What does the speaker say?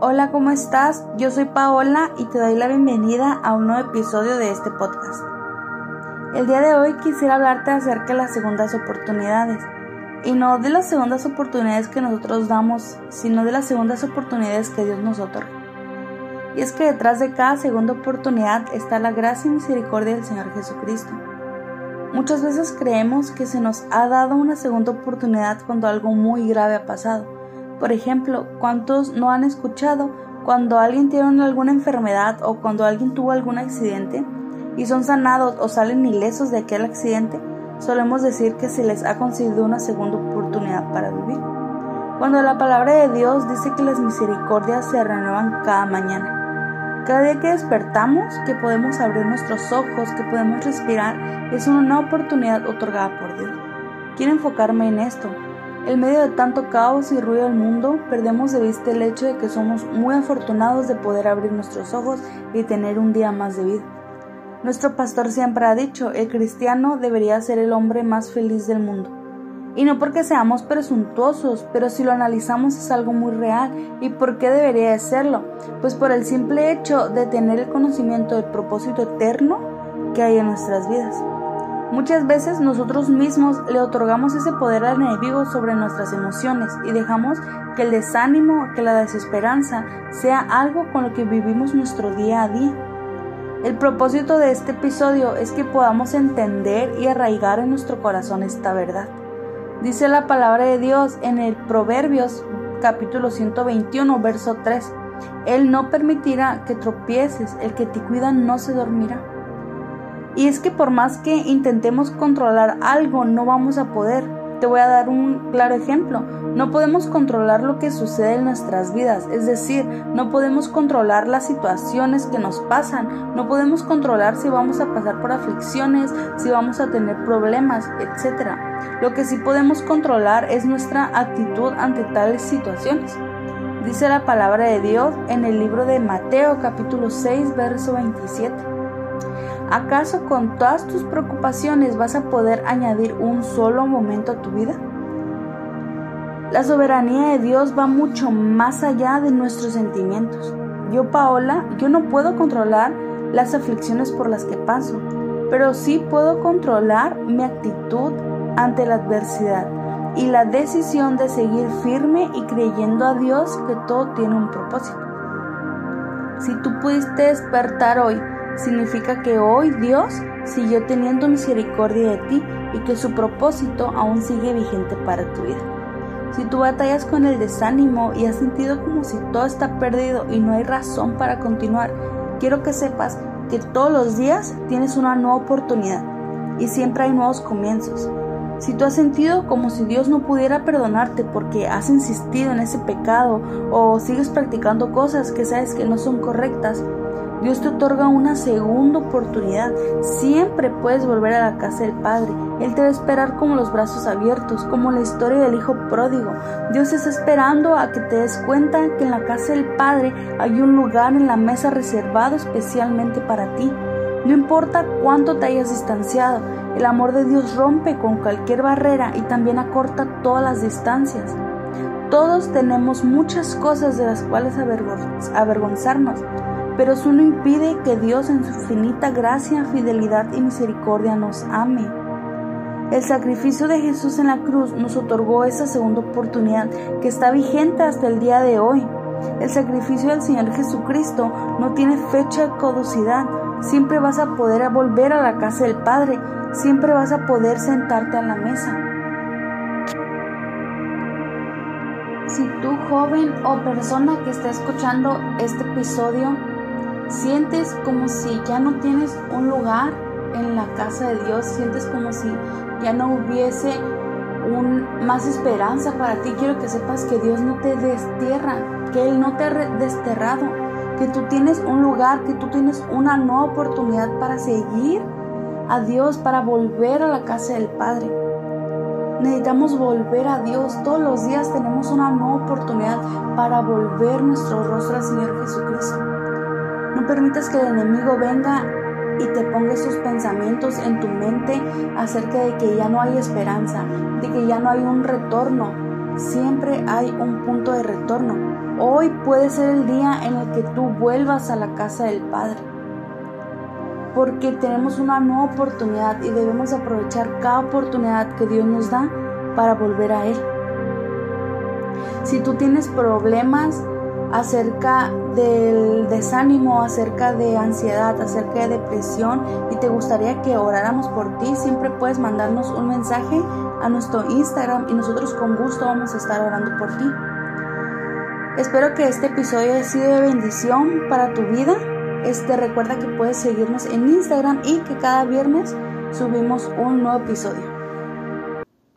Hola, ¿cómo estás? Yo soy Paola y te doy la bienvenida a un nuevo episodio de este podcast. El día de hoy quisiera hablarte acerca de las segundas oportunidades. Y no de las segundas oportunidades que nosotros damos, sino de las segundas oportunidades que Dios nos otorga. Y es que detrás de cada segunda oportunidad está la gracia y misericordia del Señor Jesucristo. Muchas veces creemos que se nos ha dado una segunda oportunidad cuando algo muy grave ha pasado por ejemplo, ¿cuántos no han escuchado cuando alguien tiene alguna enfermedad o cuando alguien tuvo algún accidente y son sanados o salen ilesos de aquel accidente? Solemos decir que se les ha concedido una segunda oportunidad para vivir. Cuando la palabra de Dios dice que las misericordias se renuevan cada mañana. Cada día que despertamos, que podemos abrir nuestros ojos, que podemos respirar, es una oportunidad otorgada por Dios. Quiero enfocarme en esto, en medio de tanto caos y ruido del mundo, perdemos de vista el hecho de que somos muy afortunados de poder abrir nuestros ojos y tener un día más de vida. Nuestro pastor siempre ha dicho, el cristiano debería ser el hombre más feliz del mundo. Y no porque seamos presuntuosos, pero si lo analizamos es algo muy real. ¿Y por qué debería de serlo? Pues por el simple hecho de tener el conocimiento del propósito eterno que hay en nuestras vidas. Muchas veces nosotros mismos le otorgamos ese poder al enemigo sobre nuestras emociones y dejamos que el desánimo, que la desesperanza sea algo con lo que vivimos nuestro día a día. El propósito de este episodio es que podamos entender y arraigar en nuestro corazón esta verdad. Dice la palabra de Dios en el Proverbios capítulo 121 verso 3. Él no permitirá que tropieces, el que te cuida no se dormirá. Y es que por más que intentemos controlar algo, no vamos a poder. Te voy a dar un claro ejemplo. No podemos controlar lo que sucede en nuestras vidas, es decir, no podemos controlar las situaciones que nos pasan, no podemos controlar si vamos a pasar por aflicciones, si vamos a tener problemas, etc. Lo que sí podemos controlar es nuestra actitud ante tales situaciones. Dice la palabra de Dios en el libro de Mateo capítulo 6 verso 27. ¿Acaso con todas tus preocupaciones vas a poder añadir un solo momento a tu vida? La soberanía de Dios va mucho más allá de nuestros sentimientos. Yo, Paola, yo no puedo controlar las aflicciones por las que paso, pero sí puedo controlar mi actitud ante la adversidad y la decisión de seguir firme y creyendo a Dios que todo tiene un propósito. Si tú pudiste despertar hoy significa que hoy Dios siguió teniendo misericordia de ti y que su propósito aún sigue vigente para tu vida. Si tú batallas con el desánimo y has sentido como si todo está perdido y no hay razón para continuar, quiero que sepas que todos los días tienes una nueva oportunidad y siempre hay nuevos comienzos. Si tú has sentido como si Dios no pudiera perdonarte porque has insistido en ese pecado o sigues practicando cosas que sabes que no son correctas, Dios te otorga una segunda oportunidad. Siempre puedes volver a la casa del Padre. Él te va a esperar como los brazos abiertos, como la historia del Hijo pródigo. Dios está esperando a que te des cuenta que en la casa del Padre hay un lugar en la mesa reservado especialmente para ti. No importa cuánto te hayas distanciado, el amor de Dios rompe con cualquier barrera y también acorta todas las distancias. Todos tenemos muchas cosas de las cuales avergonzarnos, pero eso no impide que Dios en su infinita gracia, fidelidad y misericordia nos ame. El sacrificio de Jesús en la cruz nos otorgó esa segunda oportunidad que está vigente hasta el día de hoy. El sacrificio del Señor Jesucristo no tiene fecha de caducidad. Siempre vas a poder volver a la casa del Padre. Siempre vas a poder sentarte a la mesa. Si tú, joven o persona que está escuchando este episodio, Sientes como si ya no tienes un lugar en la casa de Dios, sientes como si ya no hubiese un, más esperanza para ti. Quiero que sepas que Dios no te destierra, que Él no te ha desterrado, que tú tienes un lugar, que tú tienes una nueva oportunidad para seguir a Dios, para volver a la casa del Padre. Necesitamos volver a Dios. Todos los días tenemos una nueva oportunidad para volver nuestro rostro al Señor Jesucristo. Permitas que el enemigo venga y te ponga esos pensamientos en tu mente acerca de que ya no hay esperanza, de que ya no hay un retorno. siempre hay un punto de retorno. Hoy puede ser el día en el que tú vuelvas a la casa del Padre. Porque tenemos una nueva oportunidad y debemos aprovechar cada oportunidad que Dios nos da para volver a Él. Si tú tienes problemas acerca del desánimo, acerca de ansiedad, acerca de depresión y te gustaría que oráramos por ti, siempre puedes mandarnos un mensaje a nuestro Instagram y nosotros con gusto vamos a estar orando por ti. Espero que este episodio haya sido de bendición para tu vida. Este recuerda que puedes seguirnos en Instagram y que cada viernes subimos un nuevo episodio.